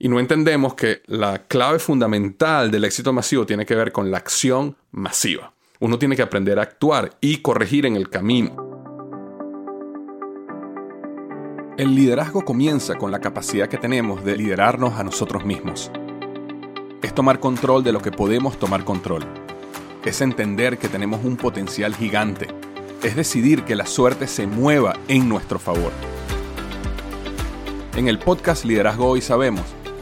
Y no entendemos que la clave fundamental del éxito masivo tiene que ver con la acción masiva. Uno tiene que aprender a actuar y corregir en el camino. El liderazgo comienza con la capacidad que tenemos de liderarnos a nosotros mismos. Es tomar control de lo que podemos tomar control. Es entender que tenemos un potencial gigante. Es decidir que la suerte se mueva en nuestro favor. En el podcast Liderazgo Hoy sabemos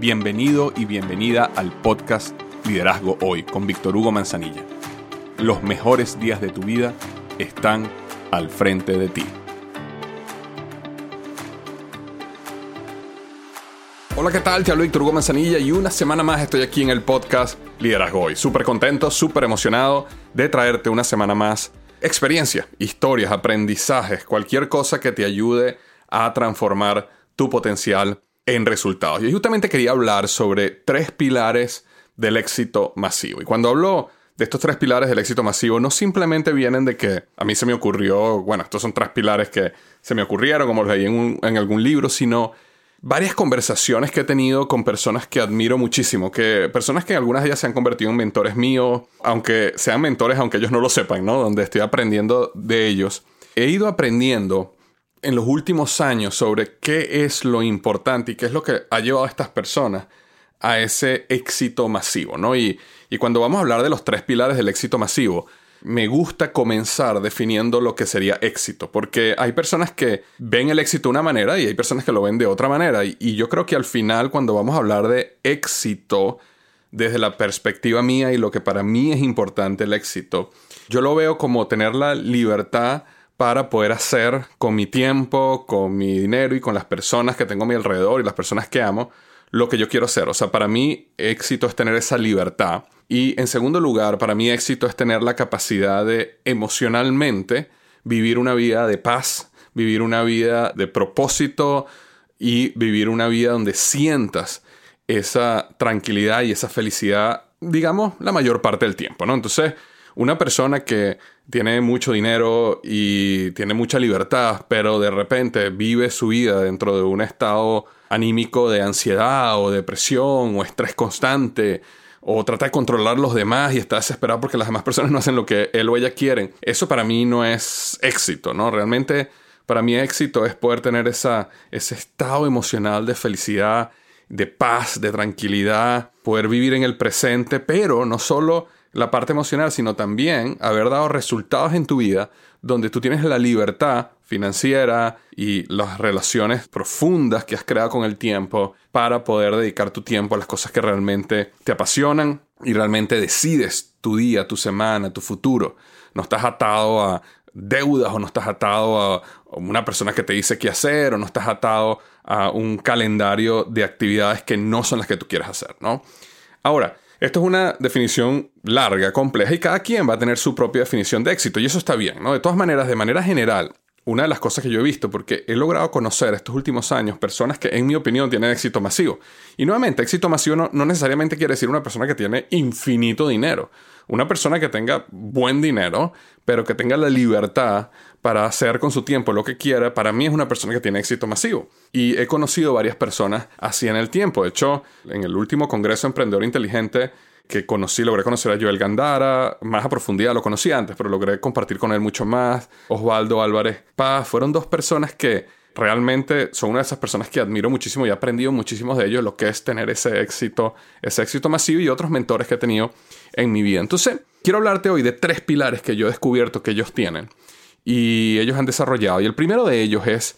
Bienvenido y bienvenida al podcast Liderazgo Hoy con Víctor Hugo Manzanilla. Los mejores días de tu vida están al frente de ti. Hola, ¿qué tal? Te hablo Víctor Hugo Manzanilla y una semana más estoy aquí en el podcast Liderazgo Hoy. Súper contento, súper emocionado de traerte una semana más experiencia, historias, aprendizajes, cualquier cosa que te ayude a transformar tu potencial en resultados. Y justamente quería hablar sobre tres pilares del éxito masivo. Y cuando hablo de estos tres pilares del éxito masivo, no simplemente vienen de que a mí se me ocurrió, bueno, estos son tres pilares que se me ocurrieron, como los leí en, algún libro, sino varias conversaciones que he tenido con personas que admiro muchísimo, que personas que algunas de ellas se han convertido en mentores míos, aunque sean mentores, aunque ellos no lo sepan, ¿no? Donde estoy aprendiendo de ellos. He ido aprendiendo en los últimos años sobre qué es lo importante y qué es lo que ha llevado a estas personas a ese éxito masivo, ¿no? Y, y cuando vamos a hablar de los tres pilares del éxito masivo, me gusta comenzar definiendo lo que sería éxito, porque hay personas que ven el éxito de una manera y hay personas que lo ven de otra manera. Y, yo creo que al final, cuando vamos a hablar de éxito, desde la perspectiva mía y lo que para mí es importante el éxito, yo lo veo como tener la libertad para poder hacer con mi tiempo, con mi dinero y con las personas que tengo a mi alrededor y las personas que amo, lo que yo quiero hacer. O sea, para mí éxito es tener esa libertad y en segundo lugar, para mí éxito es tener la capacidad de emocionalmente vivir una vida de paz, vivir una vida de propósito y vivir una vida donde sientas esa tranquilidad y esa felicidad, digamos, la mayor parte del tiempo, ¿no? Entonces, una persona que tiene mucho dinero y tiene mucha libertad, pero de repente vive su vida dentro de un estado anímico de ansiedad o depresión o estrés constante, o trata de controlar los demás y está desesperado porque las demás personas no hacen lo que él o ella quieren. Eso para mí no es éxito, ¿no? Realmente para mí éxito es poder tener esa, ese estado emocional de felicidad, de paz, de tranquilidad, poder vivir en el presente, pero no solo la parte emocional, sino también haber dado resultados en tu vida donde tú tienes la libertad financiera y las relaciones profundas que has creado con el tiempo para poder dedicar tu tiempo a las cosas que realmente te apasionan y realmente decides tu día, tu semana, tu futuro. No estás atado a deudas o no estás atado a una persona que te dice qué hacer o no estás atado a un calendario de actividades que no son las que tú quieres hacer, ¿no? Ahora, esto es una definición larga, compleja, y cada quien va a tener su propia definición de éxito, y eso está bien, ¿no? De todas maneras, de manera general, una de las cosas que yo he visto, porque he logrado conocer estos últimos años personas que, en mi opinión, tienen éxito masivo. Y nuevamente, éxito masivo no, no, necesariamente quiere decir una persona que tiene infinito dinero. Una persona que tenga buen dinero, pero que tenga la libertad para hacer con su tiempo lo que quiera, para mí es una persona que tiene éxito masivo. Y he conocido varias personas así en el tiempo. De hecho, en el último Congreso Emprendedor Inteligente que conocí, logré conocer a Joel Gandara, más a profundidad, lo conocí antes, pero logré compartir con él mucho más. Osvaldo Álvarez Paz, fueron dos personas que realmente son una de esas personas que admiro muchísimo y he aprendido muchísimo de ellos lo que es tener ese éxito, ese éxito masivo y otros mentores que he tenido en mi vida. Entonces, quiero hablarte hoy de tres pilares que yo he descubierto que ellos tienen y ellos han desarrollado. Y el primero de ellos es,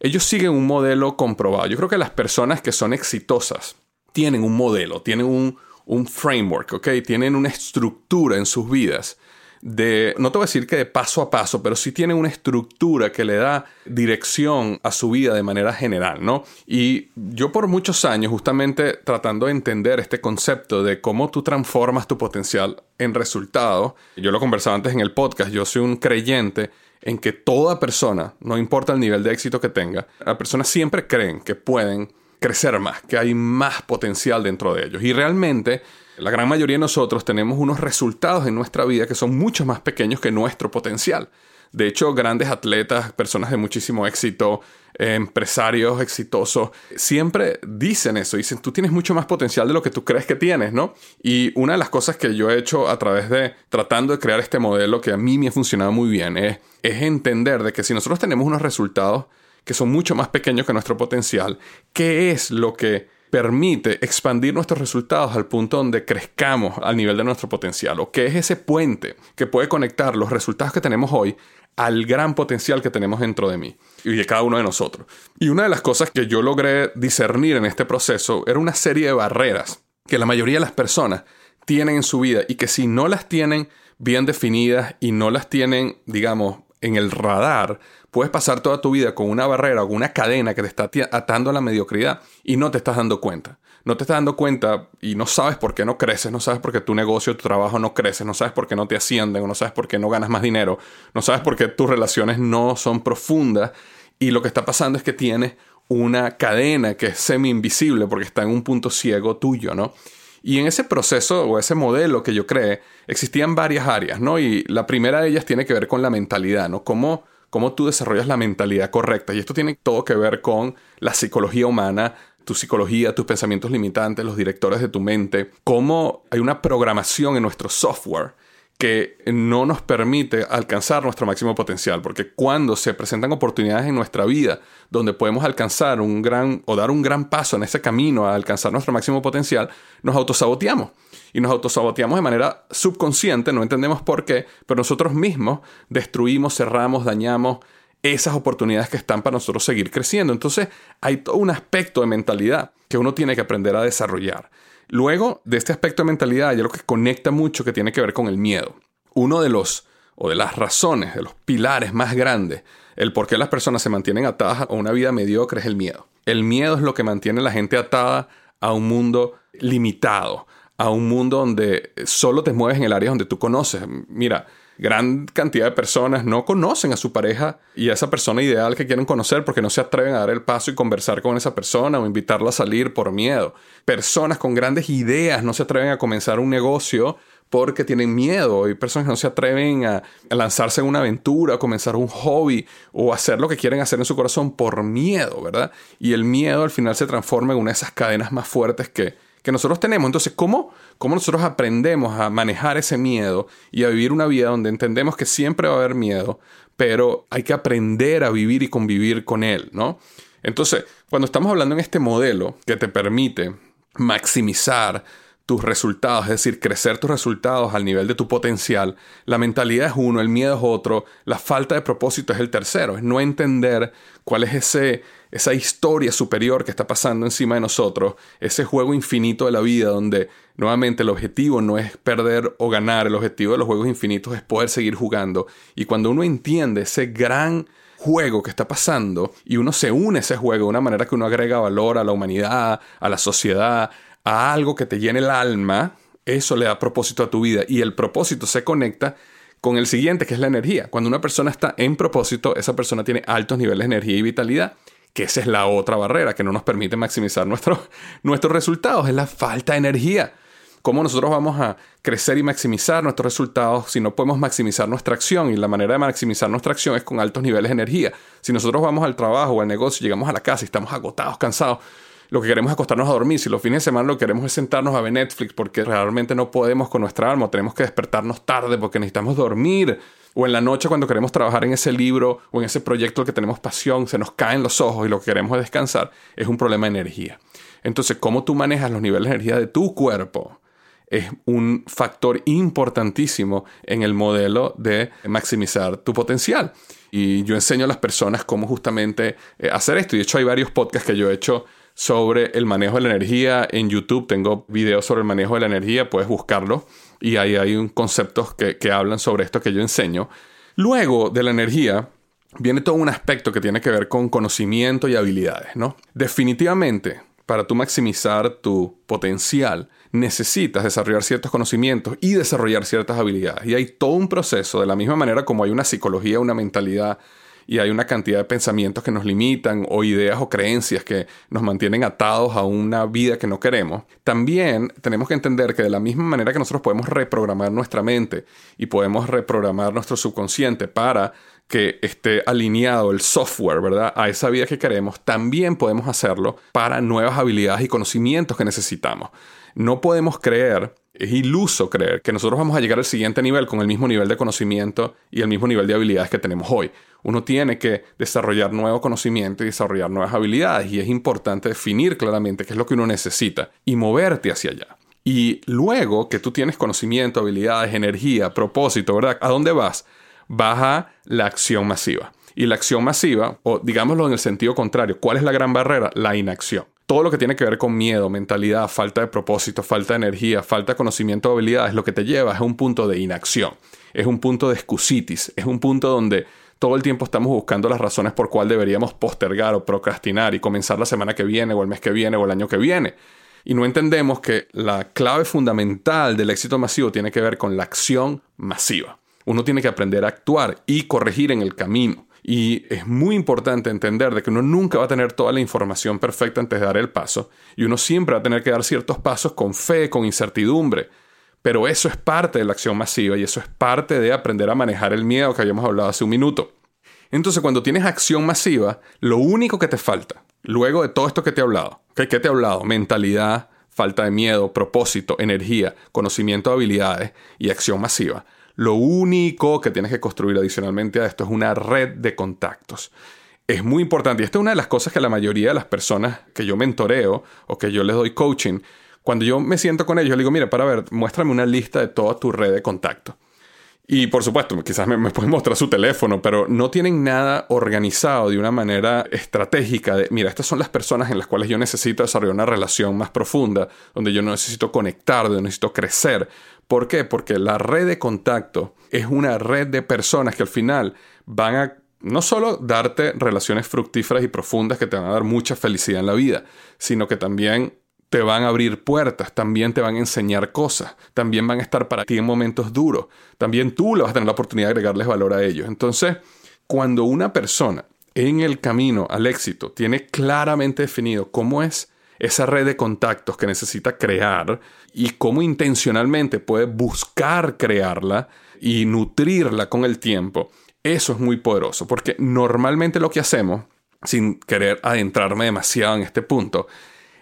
ellos siguen un modelo comprobado. Yo creo que las personas que son exitosas tienen un modelo, tienen un, un framework, ¿ok? Tienen una estructura en sus vidas de, no te voy a decir que de paso a paso, pero sí tiene una estructura que le da dirección a su vida de manera general, ¿no? Y yo por muchos años, justamente tratando de entender este concepto de cómo tú transformas tu potencial en resultado, yo lo conversaba antes en el podcast, yo soy un creyente en que toda persona, no importa el nivel de éxito que tenga, las personas siempre creen que pueden crecer más, que hay más potencial dentro de ellos. Y realmente la gran mayoría de nosotros tenemos unos resultados en nuestra vida que son mucho más pequeños que nuestro potencial. De hecho, grandes atletas, personas de muchísimo éxito, empresarios exitosos, siempre dicen eso, dicen, tú tienes mucho más potencial de lo que tú crees que tienes, ¿no? Y una de las cosas que yo he hecho a través de tratando de crear este modelo que a mí me ha funcionado muy bien es, es entender de que si nosotros tenemos unos resultados que son mucho más pequeños que nuestro potencial, ¿qué es lo que permite expandir nuestros resultados al punto donde crezcamos al nivel de nuestro potencial o qué es ese puente que puede conectar los resultados que tenemos hoy al gran potencial que tenemos dentro de mí y de cada uno de nosotros. Y una de las cosas que yo logré discernir en este proceso era una serie de barreras que la mayoría de las personas tienen en su vida y que si no las tienen bien definidas y no las tienen, digamos, en el radar, puedes pasar toda tu vida con una barrera o una cadena que te está atando a la mediocridad y no te estás dando cuenta. No te estás dando cuenta y no sabes por qué no creces, no sabes por qué tu negocio, tu trabajo no crece, no sabes por qué no te ascienden, no sabes por qué no ganas más dinero, no sabes por qué tus relaciones no son profundas y lo que está pasando es que tienes una cadena que es semi invisible porque está en un punto ciego tuyo, ¿no? Y en ese proceso o ese modelo que yo creé, existían varias áreas, ¿no? Y la primera de ellas tiene que ver con la mentalidad, ¿no? Cómo, cómo tú desarrollas la mentalidad correcta. Y esto tiene todo que ver con la psicología humana, tu psicología, tus pensamientos limitantes, los directores de tu mente, cómo hay una programación en nuestro software que no nos permite alcanzar nuestro máximo potencial, porque cuando se presentan oportunidades en nuestra vida donde podemos alcanzar un gran o dar un gran paso en ese camino a alcanzar nuestro máximo potencial, nos autosaboteamos. Y nos autosaboteamos de manera subconsciente, no entendemos por qué, pero nosotros mismos destruimos, cerramos, dañamos esas oportunidades que están para nosotros seguir creciendo. Entonces hay todo un aspecto de mentalidad que uno tiene que aprender a desarrollar. Luego de este aspecto de mentalidad hay algo que conecta mucho que tiene que ver con el miedo. Uno de los o de las razones, de los pilares más grandes, el por qué las personas se mantienen atadas a una vida mediocre es el miedo. El miedo es lo que mantiene a la gente atada a un mundo limitado, a un mundo donde solo te mueves en el área donde tú conoces. Mira, gran cantidad de personas no conocen a su pareja y a esa persona ideal que quieren conocer porque no se atreven a dar el paso y conversar con esa persona o invitarla a salir por miedo. Personas con grandes ideas no se atreven a comenzar un negocio porque tienen miedo. Hay personas que no se atreven a, lanzarse en una aventura, a comenzar un hobby o hacer lo que quieren hacer en su corazón por miedo, ¿verdad? Y el miedo al final se transforma en una de esas cadenas más fuertes que, que nosotros tenemos. Entonces, ¿cómo, ¿cómo nosotros aprendemos a manejar ese miedo y a vivir una vida donde entendemos que siempre va a haber miedo, pero hay que aprender a vivir y convivir con él, ¿no? Entonces, cuando estamos hablando en este modelo que te permite maximizar tus resultados, es decir, crecer tus resultados al nivel de tu potencial, la mentalidad es uno, el miedo es otro, la falta de propósito es el tercero, es no entender cuál es ese, esa historia superior que está pasando encima de nosotros, ese juego infinito de la vida donde nuevamente el objetivo no es perder o ganar, el objetivo de los juegos infinitos es poder seguir jugando. Y cuando uno entiende ese gran juego que está pasando y uno se une a ese juego de una manera que uno agrega valor a la humanidad, a la sociedad, a algo que te llene el alma, eso le da propósito a tu vida y el propósito se conecta con el siguiente, que es la energía. Cuando una persona está en propósito, esa persona tiene altos niveles de energía y vitalidad, que esa es la otra barrera que no nos permite maximizar nuestros resultados, es la falta de energía. ¿Cómo nosotros vamos a crecer y maximizar nuestros resultados si no podemos maximizar nuestra acción? Y la manera de maximizar nuestra acción es con altos niveles de energía. Si nosotros vamos al trabajo o al negocio, llegamos a la casa y estamos agotados, cansados, lo que queremos es acostarnos a dormir. Si los fines de semana lo que queremos es sentarnos a ver Netflix porque realmente no podemos con nuestra alma, tenemos que despertarnos tarde porque necesitamos dormir. O en la noche cuando queremos trabajar en ese libro o en ese proyecto que tenemos pasión, se nos caen los ojos y lo que queremos es descansar, es un problema de energía. Entonces, cómo tú manejas los niveles de energía de tu cuerpo es un factor importantísimo en el modelo de maximizar tu potencial. Y yo enseño a las personas cómo justamente eh, hacer esto. Y de hecho hay varios podcasts que yo he hecho sobre el manejo de la energía. En YouTube tengo videos sobre el manejo de la energía, puedes buscarlo y ahí hay un conceptos que, que hablan sobre esto que yo enseño. Luego de la energía, viene todo un aspecto que tiene que ver con conocimiento y habilidades, ¿no? Definitivamente, para tú maximizar tu potencial, necesitas desarrollar ciertos conocimientos y desarrollar ciertas habilidades. Y hay todo un proceso, de la misma manera como hay una psicología, una mentalidad y hay una cantidad de pensamientos que nos limitan o ideas o creencias que nos mantienen atados a una vida que no queremos, también tenemos que entender que de la misma manera que nosotros podemos reprogramar nuestra mente y podemos reprogramar nuestro subconsciente para que esté alineado el software, ¿verdad? A esa vida que queremos, también podemos hacerlo para nuevas habilidades y conocimientos que necesitamos. No podemos creer, es iluso creer que nosotros vamos a llegar al siguiente nivel con el mismo nivel de conocimiento y el mismo nivel de habilidades que tenemos hoy. Uno tiene que desarrollar nuevo conocimiento y desarrollar nuevas habilidades y es importante definir claramente qué es lo que uno necesita y moverte hacia allá. Y luego que tú tienes conocimiento, habilidades, energía, propósito, ¿verdad? ¿A dónde vas? baja la acción masiva. Y la acción masiva, o digámoslo en el sentido contrario, ¿cuál es la gran barrera? La inacción. Todo lo que tiene que ver con miedo, mentalidad, falta de propósito, falta de energía, falta de conocimiento de habilidades, lo que te lleva es un punto de inacción, es un punto de excusitis, es un punto donde todo el tiempo estamos buscando las razones por cuál deberíamos postergar o procrastinar y comenzar la semana que viene o el mes que viene o el año que viene. Y no entendemos que la clave fundamental del éxito masivo tiene que ver con la acción masiva. Uno tiene que aprender a actuar y corregir en el camino. Y es muy importante entender de que uno nunca va a tener toda la información perfecta antes de dar el paso. Y uno siempre va a tener que dar ciertos pasos con fe, con incertidumbre. Pero eso es parte de la acción masiva y eso es parte de aprender a manejar el miedo que habíamos hablado hace un minuto. Entonces, cuando tienes acción masiva, lo único que te falta, luego de todo esto que te he hablado, ¿qué te he hablado? Mentalidad, falta de miedo, propósito, energía, conocimiento de habilidades y acción masiva. Lo único que tienes que construir adicionalmente a esto es una red de contactos. Es muy importante y esta es una de las cosas que la mayoría de las personas que yo mentoreo o que yo les doy coaching, cuando yo me siento con ellos, les digo, mira, para ver, muéstrame una lista de toda tu red de contactos. Y por supuesto, quizás me, me, pueden mostrar su teléfono, pero no tienen nada organizado de una manera estratégica de, mira, estas son las personas en las cuales yo necesito desarrollar una relación más profunda, donde yo necesito conectar, donde necesito crecer, ¿Por qué? Porque la red de contacto es una red de personas que al final van a no solo darte relaciones fructíferas y profundas que te van a dar mucha felicidad en la vida, sino que también te van a abrir puertas, también te van a enseñar cosas, también van a estar para ti en momentos duros, también tú le vas a tener la oportunidad de agregarles valor a ellos. Entonces, cuando una persona en el camino al éxito tiene claramente definido cómo es esa red de contactos que necesita crear y cómo intencionalmente puede buscar crearla y nutrirla con el tiempo, eso es muy poderoso, porque normalmente lo que hacemos, sin querer adentrarme demasiado en este punto,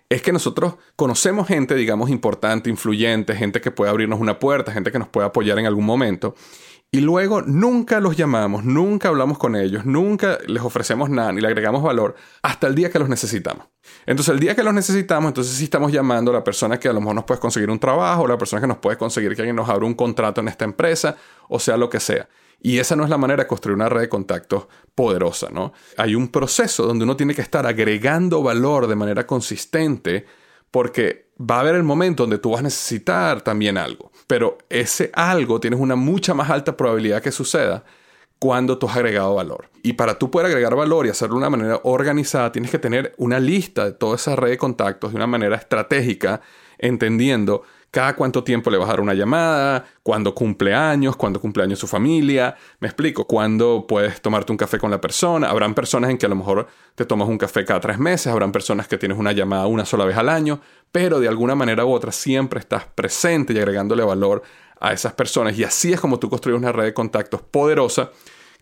es que nosotros conocemos gente, digamos, importante, influyente, gente que puede abrirnos una puerta, gente que nos puede apoyar en algún momento, y luego nunca los llamamos, nunca hablamos con ellos, nunca les ofrecemos nada ni le agregamos valor hasta el día que los necesitamos. Entonces el día que los necesitamos, entonces sí estamos llamando a la persona que a lo mejor nos puede conseguir un trabajo, la persona que nos puede conseguir que alguien nos abra un contrato en esta empresa, o sea lo que sea. Y esa no es la manera de construir una red de contactos poderosa, ¿no? Hay un proceso donde uno tiene que estar agregando valor de manera consistente porque va a haber el momento donde tú vas a necesitar también algo. Pero ese algo tienes una mucha más alta probabilidad que suceda cuando tú has agregado valor. Y para tú poder agregar valor y hacerlo de una manera organizada, tienes que tener una lista de toda esa red de contactos de una manera estratégica, entendiendo cada cuánto tiempo le vas a dar una llamada, cuándo cumple años, cuándo cumple años su familia, me explico, cuándo puedes tomarte un café con la persona. Habrán personas en que a lo mejor te tomas un café cada tres meses, habrán personas que tienes una llamada una sola vez al año, pero de alguna manera u otra siempre estás presente y agregándole valor a esas personas. Y así es como tú construyes una red de contactos poderosa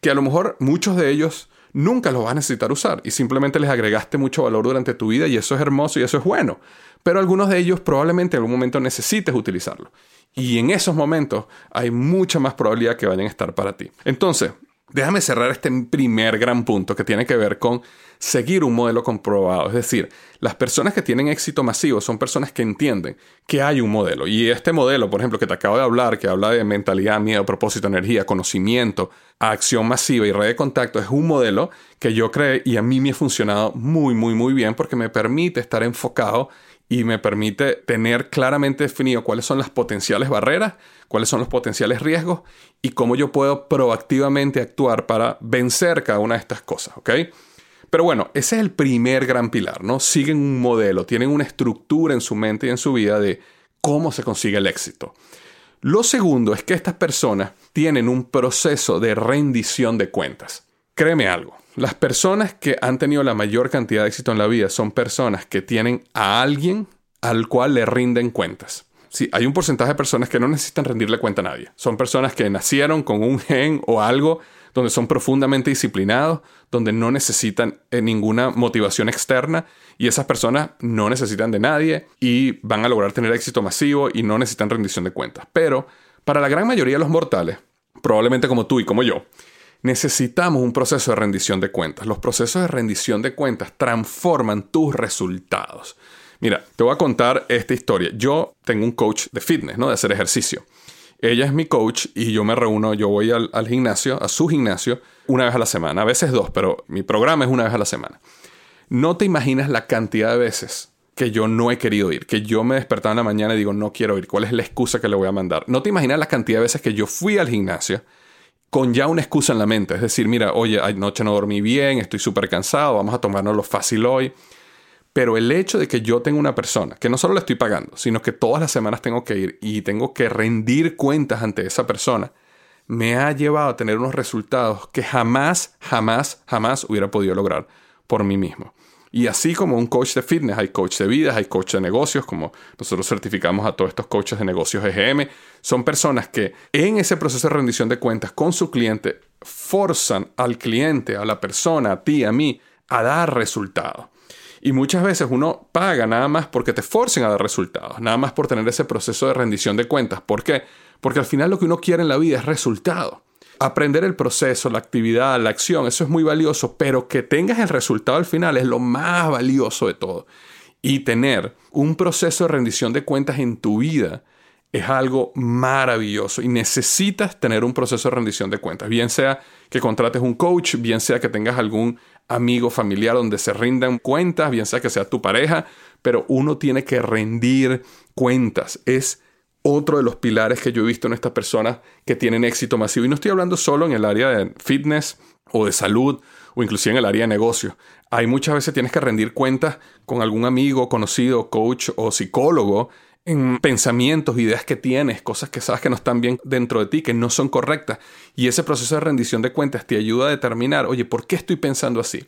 que a lo mejor muchos de ellos nunca los vas a necesitar usar y simplemente les agregaste mucho valor durante tu vida y eso es hermoso y eso es bueno pero algunos de ellos probablemente en algún momento necesites utilizarlo. Y en esos momentos hay mucha más probabilidad que vayan a estar para ti. Entonces, Déjame cerrar este primer gran punto que tiene que ver con seguir un modelo comprobado. Es decir, las personas que tienen éxito masivo son personas que entienden que hay un modelo. Y este modelo, por ejemplo, que te acabo de hablar, que habla de mentalidad, miedo, propósito, energía, conocimiento, acción masiva y red de contacto, es un modelo que yo creé y a mí me ha funcionado muy, muy, muy bien porque me permite estar enfocado y me permite tener claramente definido cuáles son las potenciales barreras, cuáles son los potenciales riesgos y cómo yo puedo proactivamente actuar para vencer cada una de estas cosas, ¿ok? Pero bueno, ese es el primer gran pilar, ¿no? Siguen un modelo, tienen una estructura en su mente y en su vida de cómo se consigue el éxito. Lo segundo es que estas personas tienen un proceso de rendición de cuentas. Créeme algo, las personas que han tenido la mayor cantidad de éxito en la vida son personas que tienen a alguien al cual le rinden cuentas. Sí, hay un porcentaje de personas que no necesitan rendirle cuenta a nadie. Son personas que nacieron con un gen o algo donde son profundamente disciplinados, donde no necesitan eh, ninguna motivación externa y esas personas no necesitan de nadie y van a lograr tener éxito masivo y no necesitan rendición de cuentas. Pero para la gran mayoría de los mortales, probablemente como tú y como yo, necesitamos un proceso de rendición de cuentas. Los procesos de rendición de cuentas transforman tus resultados. Mira, te voy a contar esta historia. Yo tengo un coach de fitness, ¿no? De hacer ejercicio. Ella es mi coach y yo me reúno, yo voy al, gimnasio, a su gimnasio, una vez a la semana, a veces dos, pero mi programa es una vez a la semana. No te imaginas la cantidad de veces que yo no he querido ir, que yo me despertaba en la mañana y digo, no quiero ir, ¿cuál es la excusa que le voy a mandar? No te imaginas la cantidad de veces que yo fui al gimnasio con ya una excusa en la mente. Es decir, mira, oye, anoche no dormí bien, estoy súper cansado, vamos a tomarnos lo fácil hoy. Pero el hecho de que yo tenga una persona, que no solo le estoy pagando, sino que todas las semanas tengo que ir y tengo que rendir cuentas ante esa persona, me ha llevado a tener unos resultados que jamás, jamás, jamás hubiera podido lograr por mí mismo. Y así como un coach de fitness, hay coach de vida, hay coach de negocios, como nosotros certificamos a todos estos coaches de negocios EGM, son personas que en ese proceso de rendición de cuentas con su cliente forzan al cliente, a la persona, a ti, a mí, a dar resultados. Y muchas veces uno paga nada más porque te forcen a dar resultados, nada más por tener ese proceso de rendición de cuentas. ¿Por qué? Porque al final lo que uno quiere en la vida es resultado. Aprender el proceso, la actividad, la acción, eso es muy valioso, pero que tengas el resultado al final es lo más valioso de todo. Y tener un proceso de rendición de cuentas en tu vida es algo maravilloso y necesitas tener un proceso de rendición de cuentas, bien sea que contrates un coach, bien sea que tengas algún amigo familiar donde se rindan cuentas, bien sea que sea tu pareja, pero uno tiene que rendir cuentas. Es otro de los pilares que yo he visto en estas personas que tienen éxito masivo. Y no estoy hablando solo en el área de fitness o de salud o inclusive en el área de negocio. Hay muchas veces tienes que rendir cuentas con algún amigo, conocido, coach o psicólogo en pensamientos, ideas que tienes, cosas que sabes que no están bien dentro de ti, que no son correctas. Y ese proceso de rendición de cuentas te ayuda a determinar, oye, ¿por qué estoy pensando así?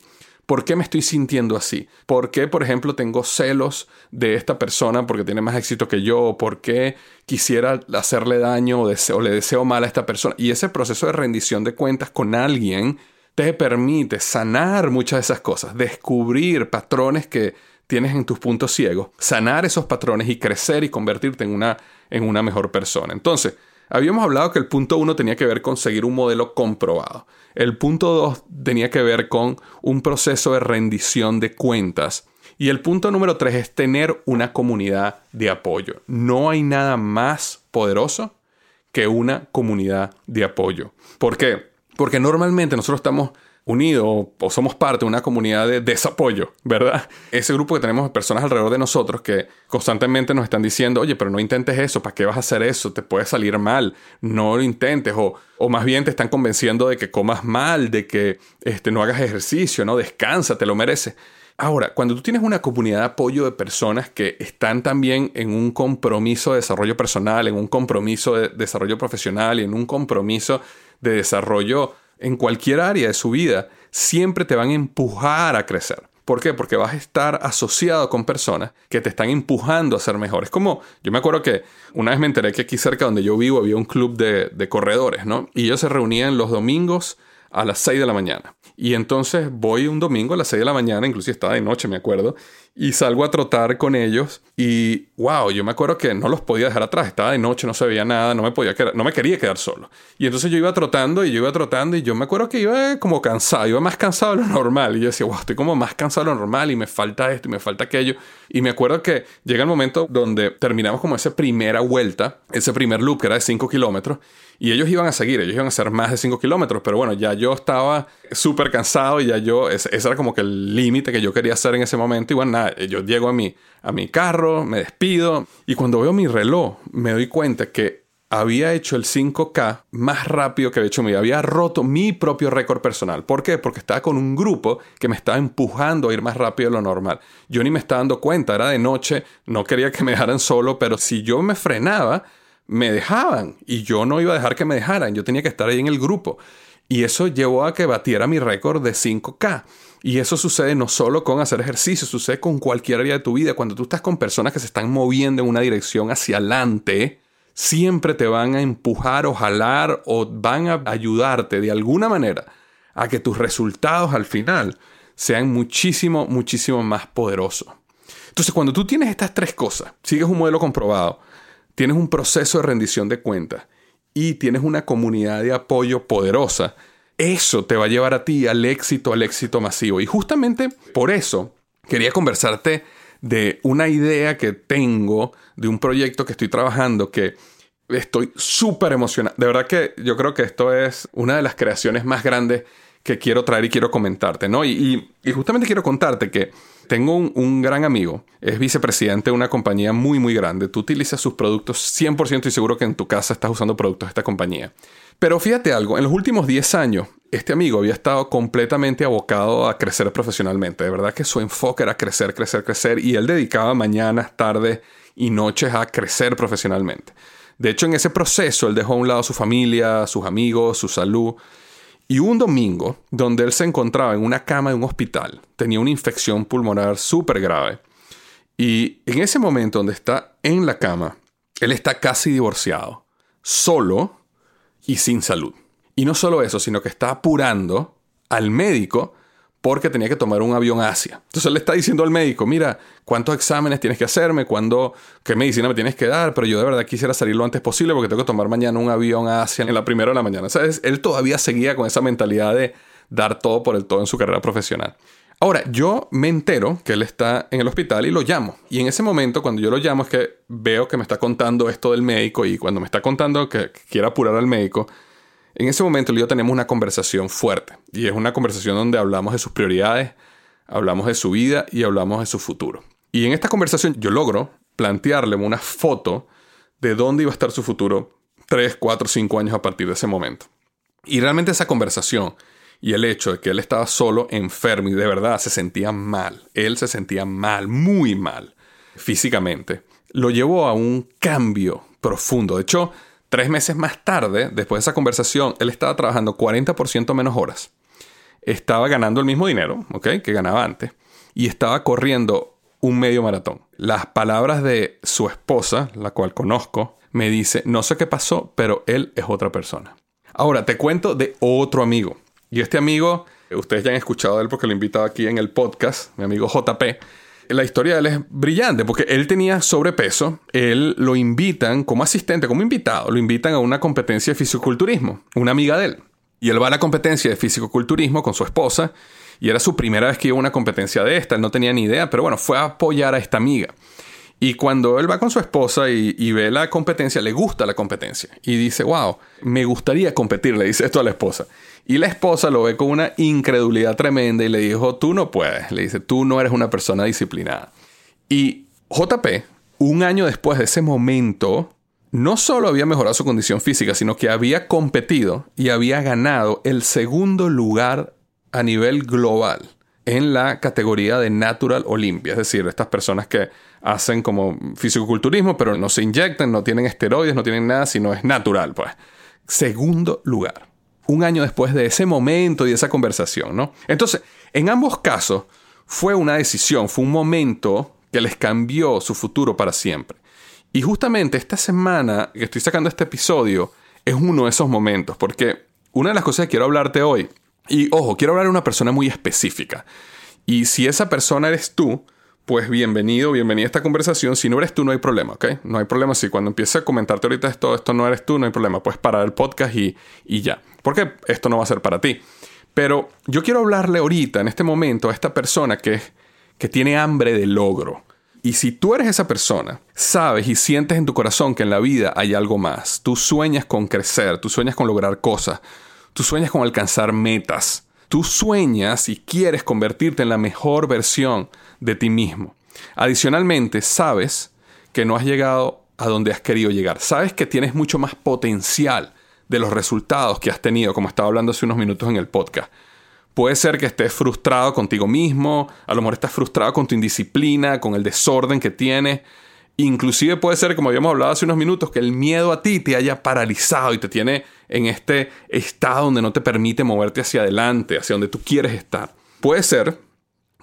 ¿Por qué me estoy sintiendo así? ¿Por qué, por ejemplo, tengo celos de esta persona porque tiene más éxito que yo? ¿Por qué quisiera hacerle daño o, o le deseo mal a esta persona? Y ese proceso de rendición de cuentas con alguien te permite sanar muchas de esas cosas, descubrir patrones que tienes en tus puntos ciegos, sanar esos patrones y crecer y convertirte en una, en una mejor persona. Entonces, habíamos hablado que el punto uno tenía que ver con seguir un modelo comprobado. El punto dos tenía que ver con un proceso de rendición de cuentas. Y el punto número tres es tener una comunidad de apoyo. No hay nada más poderoso que una comunidad de apoyo. ¿Por qué? Porque normalmente nosotros estamos unido o somos parte de una comunidad de desapoyo, ¿verdad? Ese grupo que tenemos de personas alrededor de nosotros que constantemente nos están diciendo, oye, pero no intentes eso, ¿para qué vas a hacer eso? Te puede salir mal, no lo intentes, o, o más bien te están convenciendo de que comas mal, de que este, no hagas ejercicio, no descansa, te lo mereces. Ahora, cuando tú tienes una comunidad de apoyo de personas que están también en un compromiso de desarrollo personal, en un compromiso de desarrollo profesional y en un compromiso de desarrollo en cualquier área de su vida, siempre te van a empujar a crecer. ¿Por qué? Porque vas a estar asociado con personas que te están empujando a ser mejor. Es como, yo me acuerdo que una vez me enteré que aquí cerca donde yo vivo había un club de, corredores, ¿no? Y ellos se reunían los domingos a las 6 de la mañana. Y entonces voy un domingo a las 6 de la mañana, inclusive estaba de noche, me acuerdo, y salgo a trotar con ellos y wow, yo me acuerdo que no los podía dejar atrás, estaba de noche, no se veía nada, no me podía no me quería quedar solo. Y entonces yo iba trotando y yo iba trotando y yo me acuerdo que iba como cansado, iba más cansado de lo normal y yo decía, wow, estoy como más cansado de lo normal y me falta esto y me falta aquello. Y me acuerdo que llega el momento donde terminamos como esa primera vuelta, ese primer loop que era de 5 kilómetros y ellos iban a seguir, ellos iban a hacer más de 5 kilómetros, pero bueno, ya yo estaba súper cansado y ya yo, ese, era como que el límite que yo quería hacer en ese momento. Y bueno, nada, yo llego a mi, a mi carro, me despido y cuando veo mi reloj me doy cuenta que había hecho el 5K más rápido que había hecho mi vida. Había roto mi propio récord personal. ¿Por qué? Porque estaba con un grupo que me estaba empujando a ir más rápido de lo normal. Yo ni me estaba dando cuenta, era de noche, no quería que me dejaran solo, pero si yo me frenaba, me dejaban y yo no iba a dejar que me dejaran, yo tenía que estar ahí en el grupo. Y eso llevó a que batiera mi récord de 5K. Y eso sucede no solo con hacer ejercicio, sucede con cualquier área de tu vida. Cuando tú estás con personas que se están moviendo en una dirección hacia adelante, siempre te van a empujar o jalar o van a ayudarte de alguna manera a que tus resultados al final sean muchísimo, muchísimo más poderosos. Entonces, cuando tú tienes estas tres cosas, sigues un modelo comprobado, tienes un proceso de rendición de cuentas y tienes una comunidad de apoyo poderosa, eso te va a llevar a ti al éxito, al éxito masivo. Y justamente por eso quería conversarte de una idea que tengo, de un proyecto que estoy trabajando que estoy súper emocionado. De verdad que yo creo que esto es una de las creaciones más grandes que quiero traer y quiero comentarte, ¿no? Y, justamente quiero contarte que tengo un, gran amigo, es vicepresidente de una compañía muy, muy grande. Tú utilizas sus productos 100% y seguro que en tu casa estás usando productos de esta compañía. Pero fíjate algo, en los últimos 10 años, este amigo había estado completamente abocado a crecer profesionalmente. De verdad que su enfoque era crecer, crecer, crecer y él dedicaba mañanas, tardes y noches a crecer profesionalmente. De hecho, en ese proceso, él dejó a un lado su familia, sus amigos, su salud y un domingo, donde él se encontraba en una cama de un hospital, tenía una infección pulmonar súper grave. Y en ese momento donde está en la cama, él está casi divorciado, solo y sin salud. Y no solo eso, sino que está apurando al médico porque tenía que tomar un avión a Asia. Entonces le está diciendo al médico, mira, ¿cuántos exámenes tienes que hacerme? ¿Cuándo, ¿Qué medicina me tienes que dar? Pero yo de verdad quisiera salir lo antes posible porque tengo que tomar mañana un avión a Asia en la primera de la mañana. ¿Sabes? Él todavía seguía con esa mentalidad de dar todo por el todo en su carrera profesional. Ahora, yo me entero que él está en el hospital y lo llamo. Y en ese momento, cuando yo lo llamo, es que veo que me está contando esto del médico y cuando me está contando que quiere apurar al médico, en ese momento él y yo tenemos una conversación fuerte y es una conversación donde hablamos de sus prioridades, hablamos de su vida y hablamos de su futuro. Y en esta conversación yo logro plantearle una foto de dónde iba a estar su futuro 3, 4, 5 años a partir de ese momento. Y realmente esa conversación y el hecho de que él estaba solo, enfermo y de verdad se sentía mal, él se sentía mal, muy mal físicamente, lo llevó a un cambio profundo. De hecho, Tres meses más tarde, después de esa conversación, él estaba trabajando 40% menos horas. Estaba ganando el mismo dinero, ¿ok? Que ganaba antes. Y estaba corriendo un medio maratón. Las palabras de su esposa, la cual conozco, me dice, no sé qué pasó, pero él es otra persona. Ahora, te cuento de otro amigo. Y este amigo, ustedes ya han escuchado de él porque lo he invitado aquí en el podcast, mi amigo JP la historia de él es brillante porque él tenía sobrepeso, él lo invitan como asistente, como invitado, lo invitan a una competencia de fisiculturismo, una amiga de él. Y él va a la competencia de fisiculturismo con su esposa y era su primera vez que iba a una competencia de esta, él no tenía ni idea, pero bueno, fue a apoyar a esta amiga. Y cuando él va con su esposa y, ve la competencia, le gusta la competencia. Y dice, wow, me gustaría competir, le dice esto a la esposa. Y la esposa lo ve con una incredulidad tremenda y le dijo, tú no puedes. Le dice, tú no eres una persona disciplinada. Y JP, un año después de ese momento, no solo había mejorado su condición física, sino que había competido y había ganado el segundo lugar a nivel global en la categoría de Natural Olympia, es decir, estas personas que hacen como fisicoculturismo, pero no se inyectan, no tienen esteroides, no tienen nada, sino es natural, pues. Segundo lugar. Un año después de ese momento y de esa conversación, ¿no? Entonces, en ambos casos fue una decisión, fue un momento que les cambió su futuro para siempre. Y justamente esta semana que estoy sacando este episodio es uno de esos momentos, porque una de las cosas que quiero hablarte hoy, y ojo, quiero hablar de una persona muy específica. Y si esa persona eres tú, pues bienvenido, bienvenida a esta conversación. Si no eres tú, no hay problema, ¿ok? No hay problema. Si cuando empiece a comentarte ahorita esto, esto no eres tú, no hay problema. Puedes parar el podcast y, y ya. Porque esto no va a ser para ti. Pero yo quiero hablarle ahorita, en este momento, a esta persona que, que tiene hambre de logro. Y si tú eres esa persona, sabes y sientes en tu corazón que en la vida hay algo más. Tú sueñas con crecer, tú sueñas con lograr cosas, tú sueñas con alcanzar metas Tú sueñas y quieres convertirte en la mejor versión de ti mismo. Adicionalmente, sabes que no has llegado a donde has querido llegar. Sabes que tienes mucho más potencial de los resultados que has tenido, como estaba hablando hace unos minutos en el podcast. Puede ser que estés frustrado contigo mismo, a lo mejor estás frustrado con tu indisciplina, con el desorden que tienes, Inclusive puede ser, como habíamos hablado hace unos minutos, que el miedo a ti te haya paralizado y te tiene en este estado donde no te permite moverte hacia adelante, hacia donde tú quieres estar. Puede ser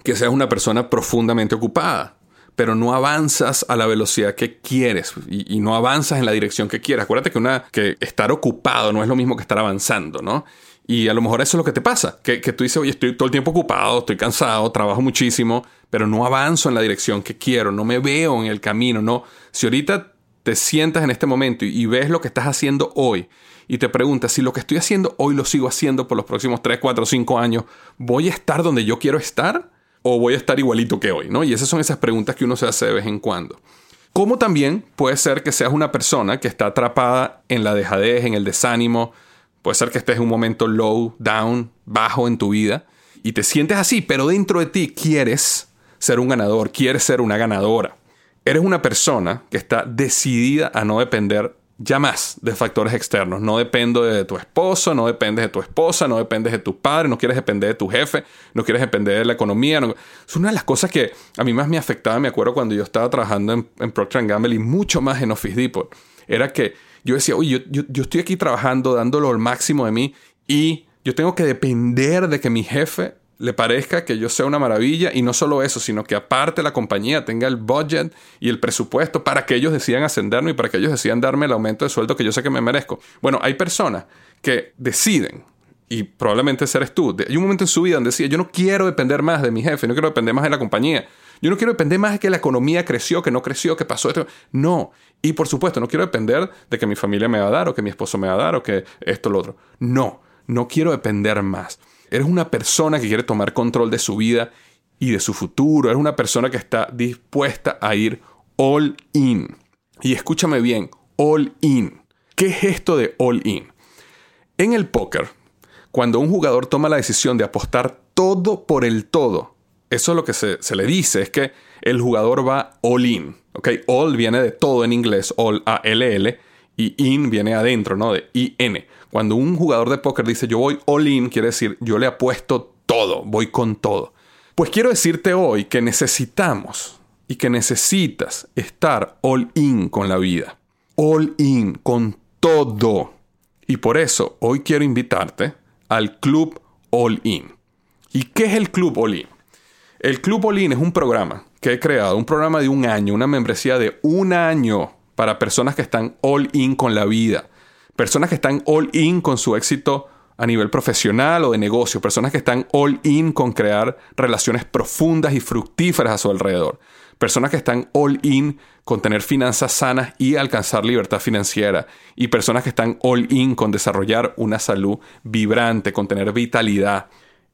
que seas una persona profundamente ocupada, pero no avanzas a la velocidad que quieres y, no avanzas en la dirección que quieres. Acuérdate que, una, que estar ocupado no es lo mismo que estar avanzando, ¿no? Y a lo mejor eso es lo que te pasa, que, tú dices, oye, estoy todo el tiempo ocupado, estoy cansado, trabajo muchísimo, pero no avanzo en la dirección que quiero, no me veo en el camino, no. Si ahorita te sientas en este momento y, ves lo que estás haciendo hoy y te preguntas si lo que estoy haciendo hoy lo sigo haciendo por los próximos 3, 4, 5 años, ¿voy a estar donde yo quiero estar o voy a estar igualito que hoy? ¿no? Y esas son esas preguntas que uno se hace de vez en cuando. Como también puede ser que seas una persona que está atrapada en la dejadez, en el desánimo, Puede ser que estés en un momento low, down, bajo en tu vida y te sientes así, pero dentro de ti quieres ser un ganador, quieres ser una ganadora. Eres una persona que está decidida a no depender ya más de factores externos. No dependo de tu esposo, no dependes de tu esposa, no dependes de tu padre, no quieres depender de tu jefe, no quieres depender de la economía. Es una de las cosas que a mí más me afectaba, me acuerdo cuando yo estaba trabajando en, en Procter Gamble y mucho más en Office Depot. Era que yo decía, oye, yo, yo, estoy aquí trabajando, dándolo al máximo de mí y yo tengo que depender de que mi jefe le parezca que yo sea una maravilla y no solo eso, sino que aparte la compañía tenga el budget y el presupuesto para que ellos decidan ascenderme y para que ellos decidan darme el aumento de sueldo que yo sé que me merezco. Bueno, hay personas que deciden y probablemente seres tú. Hay un momento en su vida donde decía, yo no quiero depender más de mi jefe, no quiero depender más de la compañía. Yo no quiero depender más de que la economía creció, que no creció, que pasó esto. No. Y por supuesto, no quiero depender de que mi familia me va a dar, o que mi esposo me va a dar, o que esto o lo otro. No. No quiero depender más. Eres una persona que quiere tomar control de su vida y de su futuro. Eres una persona que está dispuesta a ir all in. Y escúchame bien, all in. ¿Qué es esto de all in? En el póker, cuando un jugador toma la decisión de apostar todo por el todo eso es lo que se, le dice, es que el jugador va all in. ¿ok? All viene de todo en inglés, all, A-L-L, y in viene adentro, ¿no? De I-N. Cuando un jugador de póker dice yo voy all in, quiere decir yo le apuesto todo, voy con todo. Pues quiero decirte hoy que necesitamos y que necesitas estar all in con la vida. All in con todo. Y por eso hoy quiero invitarte al Club All In. ¿Y qué es el Club All In? El Club Olin es un programa que he creado, un programa de un año, una membresía de un año para personas que están all in con la vida, personas que están all in con su éxito a nivel profesional o de negocio, personas que están all in con crear relaciones profundas y fructíferas a su alrededor, personas que están all in con tener finanzas sanas y alcanzar libertad financiera, y personas que están all in con desarrollar una salud vibrante, con tener vitalidad,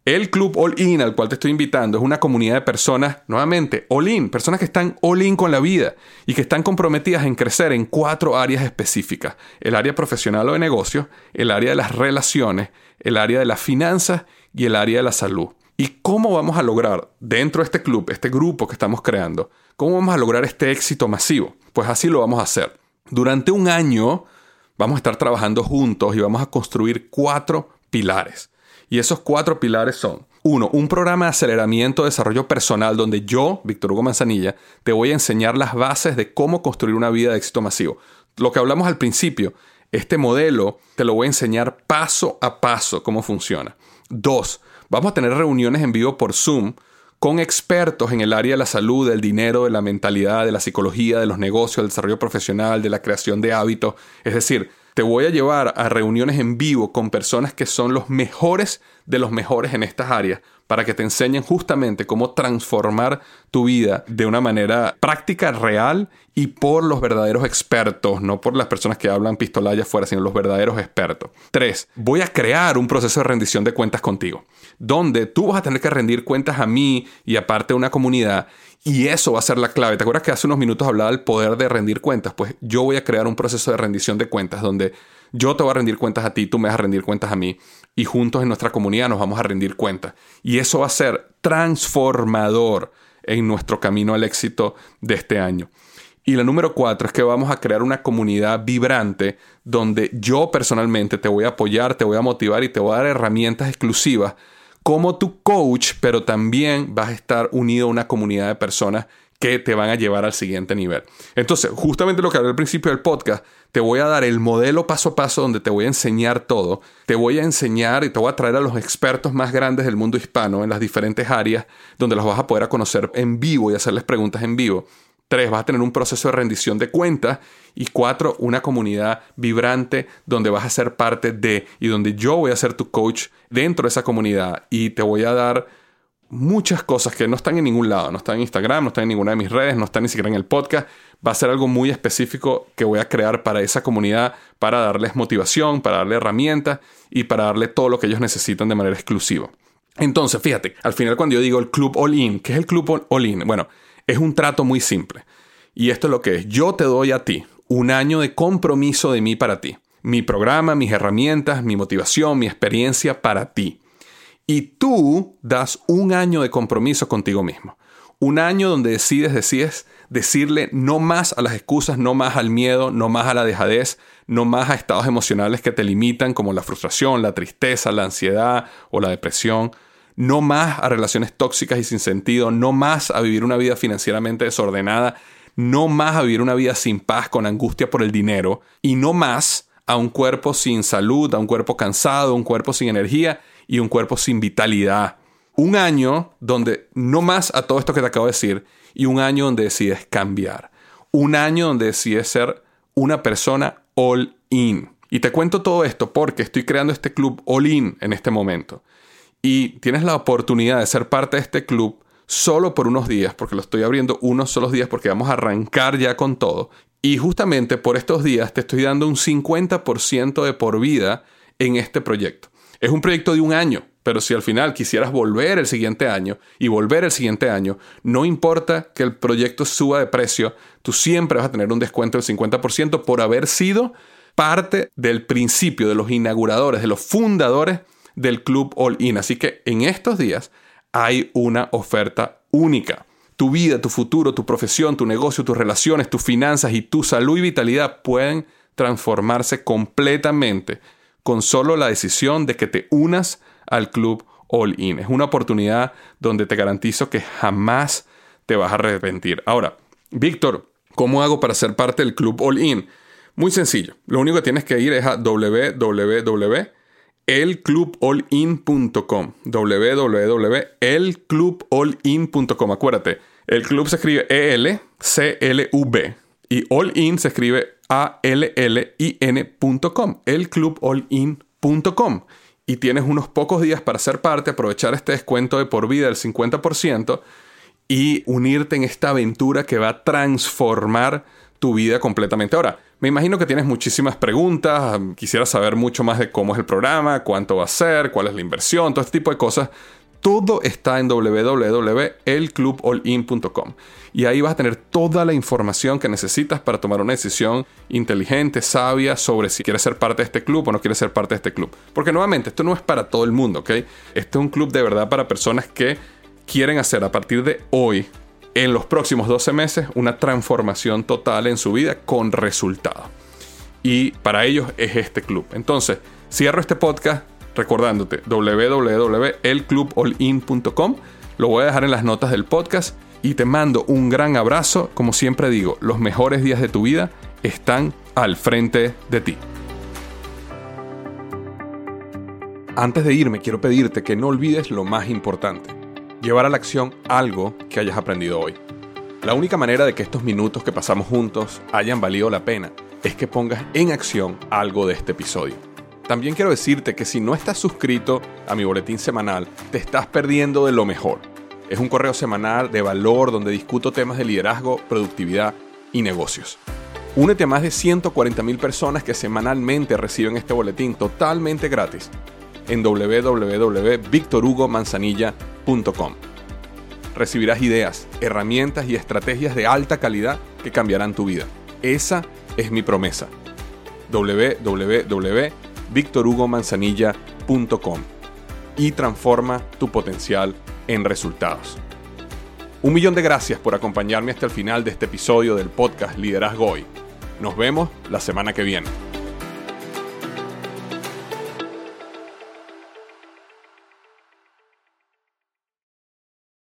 el Club All In al cual te estoy invitando es una comunidad de personas, nuevamente, All In, personas que están All In con la vida y que están comprometidas en crecer en cuatro áreas específicas. El área profesional o de negocio, el área de las relaciones, el área de las finanzas y el área de la salud. ¿Y cómo vamos a lograr dentro de este club, este grupo que estamos creando, cómo vamos a lograr este éxito masivo? Pues así lo vamos a hacer. Durante un año vamos a estar trabajando juntos y vamos a construir cuatro pilares. Y esos cuatro pilares son, uno, un programa de aceleramiento de desarrollo personal donde yo, Víctor Hugo Manzanilla, te voy a enseñar las bases de cómo construir una vida de éxito masivo. Lo que hablamos al principio, este modelo te lo voy a enseñar paso a paso cómo funciona. Dos, vamos a tener reuniones en vivo por Zoom con expertos en el área de la salud, del dinero, de la mentalidad, de la psicología, de los negocios, del desarrollo profesional, de la creación de hábitos. Es decir, te voy a llevar a reuniones en vivo con personas que son los mejores de los mejores en estas áreas para que te enseñen justamente cómo transformar tu vida de una manera práctica, real y por los verdaderos expertos, no por las personas que hablan pistola afuera, sino los verdaderos expertos. Tres, voy a crear un proceso de rendición de cuentas contigo, donde tú vas a tener que rendir cuentas a mí y aparte a una comunidad y eso va a ser la clave. ¿Te acuerdas que hace unos minutos hablaba del poder de rendir cuentas? Pues yo voy a crear un proceso de rendición de cuentas donde yo te voy a rendir cuentas a ti, tú me vas a rendir cuentas a mí y juntos en nuestra comunidad nos vamos a rendir cuentas. Y eso va a ser transformador en nuestro camino al éxito de este año. Y la número cuatro es que vamos a crear una comunidad vibrante donde yo personalmente te voy a apoyar, te voy a motivar y te voy a dar herramientas exclusivas como tu coach, pero también vas a estar unido a una comunidad de personas que te van a llevar al siguiente nivel. Entonces, justamente lo que hablé al principio del podcast, te voy a dar el modelo paso a paso donde te voy a enseñar todo. Te voy a enseñar y te voy a traer a los expertos más grandes del mundo hispano en las diferentes áreas donde los vas a poder conocer en vivo y hacerles preguntas en vivo. Tres, vas a tener un proceso de rendición de cuentas. Y cuatro, una comunidad vibrante donde vas a ser parte de y donde yo voy a ser tu coach dentro de esa comunidad y te voy a dar muchas cosas que no están en ningún lado, no están en Instagram, no están en ninguna de mis redes, no están ni siquiera en el podcast. Va a ser algo muy específico que voy a crear para esa comunidad, para darles motivación, para darle herramientas y para darle todo lo que ellos necesitan de manera exclusiva. Entonces, fíjate, al final cuando yo digo el Club All In, ¿qué es el Club All In? Bueno, es un trato muy simple. Y esto es lo que es. Yo te doy a ti un año de compromiso de mí para ti. Mi programa, mis herramientas, mi motivación, mi experiencia para ti y tú das un año de compromiso contigo mismo. Un año donde decides, decides decirle no más a las excusas, no más al miedo, no más a la dejadez, no más a estados emocionales que te limitan como la frustración, la tristeza, la ansiedad o la depresión, no más a relaciones tóxicas y sin sentido, no más a vivir una vida financieramente desordenada, no más a vivir una vida sin paz, con angustia por el dinero, y no más a un cuerpo sin salud, a un cuerpo cansado, un cuerpo sin energía y un cuerpo sin vitalidad. Un año donde no más a todo esto que te acabo de decir y un año donde decides cambiar. Un año donde decides ser una persona all in. Y te cuento todo esto porque estoy creando este club all in en este momento. Y tienes la oportunidad de ser parte de este club solo por unos días, porque lo estoy abriendo unos solos días porque vamos a arrancar ya con todo. Y justamente por estos días te estoy dando un 50% de por vida en este proyecto. Es un proyecto de un año, pero si al final quisieras volver el siguiente año y volver el siguiente año, no importa que el proyecto suba de precio, tú siempre vas a tener un descuento del 50% por haber sido parte del principio, de los inauguradores, de los fundadores del Club All In. Así que en estos días hay una oferta única. Tu vida, tu futuro, tu profesión, tu negocio, tus relaciones, tus finanzas y tu salud y vitalidad pueden transformarse completamente con solo la decisión de que te unas al club All In. Es una oportunidad donde te garantizo que jamás te vas a arrepentir. Ahora, Víctor, ¿cómo hago para ser parte del club All In? Muy sencillo. Lo único que tienes que ir es a www.elcluballin.com. www.elcluballin.com. Acuérdate, el club se escribe E-L-C-L-U-B y All In se escribe A-L-L-I-N.com, elcluballin.com. Y tienes unos pocos días para ser parte, aprovechar este descuento de por vida del 50% y unirte en esta aventura que va a transformar tu vida completamente. Ahora, me imagino que tienes muchísimas preguntas, quisiera saber mucho más de cómo es el programa, cuánto va a ser, cuál es la inversión, todo este tipo de cosas. Todo está en www.elcluballin.com y ahí vas a tener toda la información que necesitas para tomar una decisión inteligente, sabia sobre si quieres ser parte de este club o no quieres ser parte de este club. Porque nuevamente, esto no es para todo el mundo, ¿ok? Este es un club de verdad para personas que quieren hacer a partir de hoy, en los próximos 12 meses, una transformación total en su vida con resultado. Y para ellos es este club. Entonces, cierro este podcast recordándote www.elcluballin.com. Lo voy a dejar en las notas del podcast y te mando un gran abrazo. Como siempre digo, los mejores días de tu vida están al frente de ti. Antes de irme, quiero pedirte que no olvides lo más importante, llevar a la acción algo que hayas aprendido hoy. La única manera de que estos minutos que pasamos juntos hayan valido la pena es que pongas en acción algo de este episodio. También quiero decirte que si no estás suscrito a mi boletín semanal, te estás perdiendo de lo mejor. Es un correo semanal de valor donde discuto temas de liderazgo, productividad y negocios. Únete a más de 140.000 personas que semanalmente reciben este boletín totalmente gratis en www.victorhugomanzanilla.com. Recibirás ideas, herramientas y estrategias de alta calidad que cambiarán tu vida. Esa es mi promesa. www.victorhugomanzanilla.com y transforma tu potencial en resultados. Un millón de gracias por acompañarme hasta el final de este episodio del podcast Liderazgo Hoy. Nos vemos la semana que viene.